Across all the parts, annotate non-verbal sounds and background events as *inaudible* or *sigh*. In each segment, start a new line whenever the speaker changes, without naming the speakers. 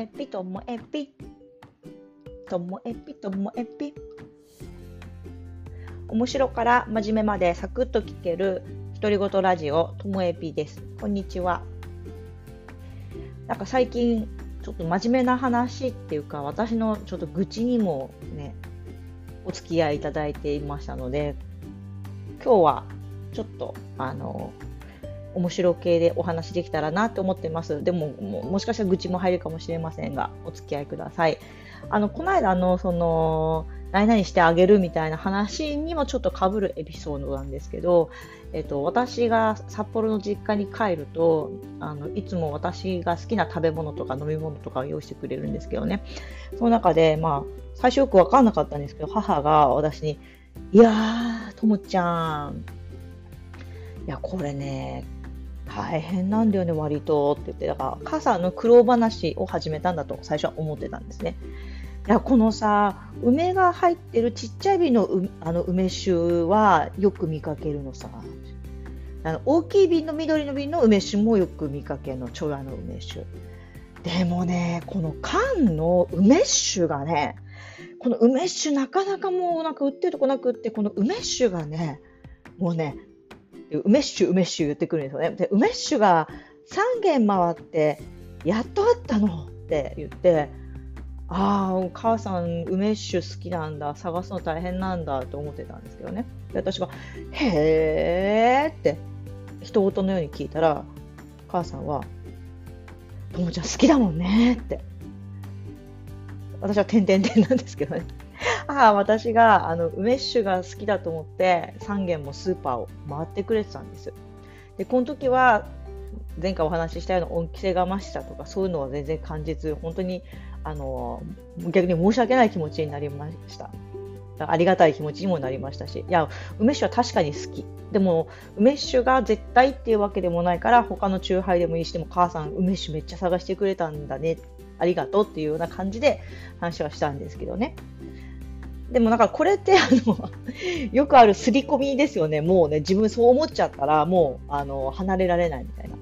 えぴともえぴともえぴともえぴ面白から真面目までサクッと聞ける独り言ラジオともえぴです。こんにちは。なんか最近ちょっと真面目な話っていうか私のちょっと愚痴にもねお付き合いいただいていましたので今日はちょっとあの面白系でお話できたらなと思ってます。でもも、しかしたら愚痴も入るかもしれませんが、お付き合いください。あの、この間の、その、何々してあげるみたいな話にもちょっとかぶるエピソードなんですけど、えっと、私が札幌の実家に帰るとあのいつも私が好きな食べ物とか飲み物とかを用意してくれるんですけどねその中で、まあ、最初よく分かんなかったんですけど母が私に「いやーともちゃんいやこれね大変なんだよね、割とって言って、だから傘の苦労話を始めたんだと最初は思ってたんですね。いやこのさ梅が入ってるちっちゃい瓶のあの梅酒はよく見かけるのさあの大きい瓶の緑の瓶の梅酒もよく見かけるのチョラの梅酒でもねこの缶の梅酒がねこの梅酒なかなかもうなんか売ってるとこなくってこの梅酒がねもうね梅酒、梅酒言ってくるんですよね。で、梅酒が3軒回って、やっとあったの？って言って、ああ、お母さん、梅酒好きなんだ、探すの大変なんだと思ってたんですけどね。で、私が、へーって、人事のように聞いたら、母さんは、ともちゃん好きだもんねって。私は点々点なんですけどね。母私があの梅酒が好きだと思って3軒もスーパーを回ってくれてたんです。でこの時は前回お話ししたような恩着せがましさとかそういうのは全然感じず本当にあの逆に申し訳ない気持ちになりました。ありがたい気持ちにもなりましたし、いや、梅酒は確かに好き。でも、梅酒が絶対っていうわけでもないから、他の酎ハイでもいいしても、母さん、梅酒めっちゃ探してくれたんだね。ありがとうっていうような感じで話はしたんですけどね。でもなんかこれってあのよくある刷り込みですよね。もうね、自分そう思っちゃったらもうあの離れられないみたいな。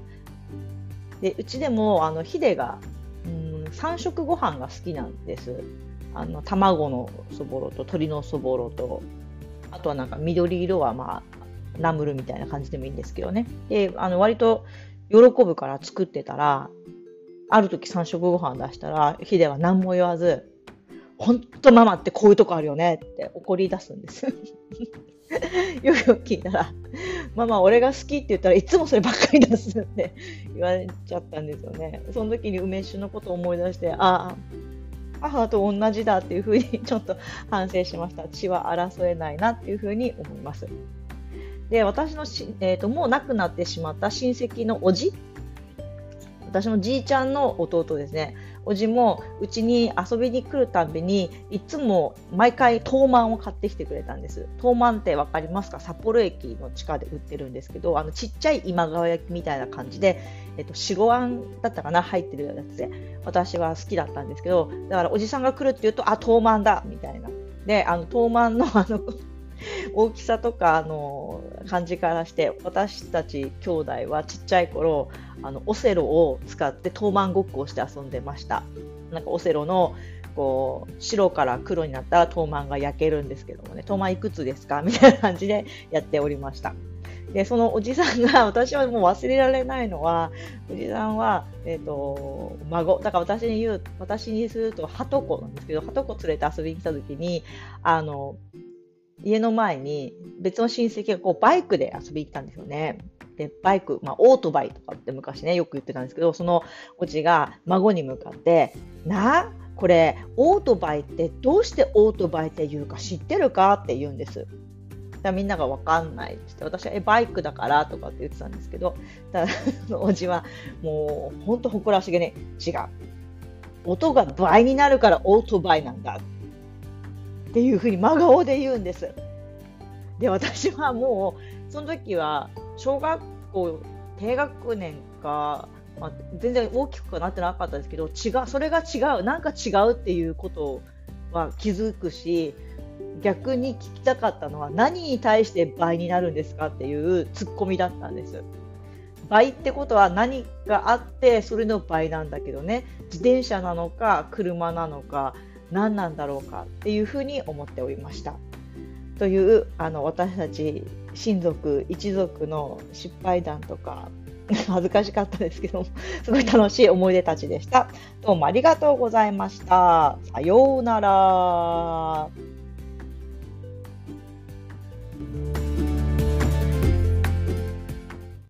で、うちでもあのヒデがうん3食ご飯が好きなんです。あの卵のそぼろと鶏のそぼろと、あとはなんか緑色はまあナムルみたいな感じでもいいんですけどね。で、あの割と喜ぶから作ってたら、ある時3食ご飯出したら、ヒデは何も言わず、本当ママってこういうとこあるよねって怒り出すんです。*laughs* よく聞いたら、ママ俺が好きって言ったらいつもそればっかり出すって言われちゃったんですよね。その時に梅酒のことを思い出して、ああ、母と同じだっていうふうに *laughs* ちょっと反省しました。血は争えないなっていうふうに思います。で、私のし、えーと、もう亡くなってしまった親戚のおじ私のじいちゃんの弟ですね。おじもうちに遊びに来るたびにいつも毎回トーマンを買ってきてくれたんです。トーマンって分かりますか？札幌駅の地下で売ってるんですけどあのちっちゃい今川焼きみたいな感じで、えっと、白あんだったかな？入ってるやつで私は好きだったんですけどだからおじさんが来るって言うとあトーマンだみたいな。であのトーマンの *laughs* あの大きさとかあの感じからして私たち兄弟はちっちゃい頃あのオセロを使ってトーマンごっこをして遊んでました。なんかオセロのこう白から黒になったらトーマンが焼けるんですけどもね。トーマンいくつですか？*laughs* みたいな感じでやっておりました。でそのおじさんが *laughs* 私はもう忘れられないのはおじさんは、えーと、孫。だから私に言う私にするとはとこなんですけどはとこ連れて遊びに来た時にあの家の前に別の親戚がこうバイクで遊びに行ったんですよね。で、バイク、まあ、オートバイとかって昔ね、よく言ってたんですけど、そのおじが孫に向かって、な、これ、オートバイってどうしてオートバイって言うか知ってるか？って言うんです。だみんなが分かんないって私はえバイクだから？とかって言ってたんですけどだおじはもう本当誇らしげに違う音が倍になるからオートバイなんだっていうふうに真顔で言うんです。で私はもうその時は小学校低学年か、まあ、全然大きくなってなかったですけど違うそれが違うなんか違うっていうことは気づくし逆に聞きたかったのは何に対して倍になるんですかっていうツッコミだったんです。倍ってことは何があってそれの倍なんだけどね自転車なのか車なのか何なんだろうかっていうふうに思っておりました。というあの私たち親族一族の失敗談とか *laughs* 恥ずかしかったですけど *laughs* すごい楽しい思い出たちでした。どうもありがとうございました。さようなら。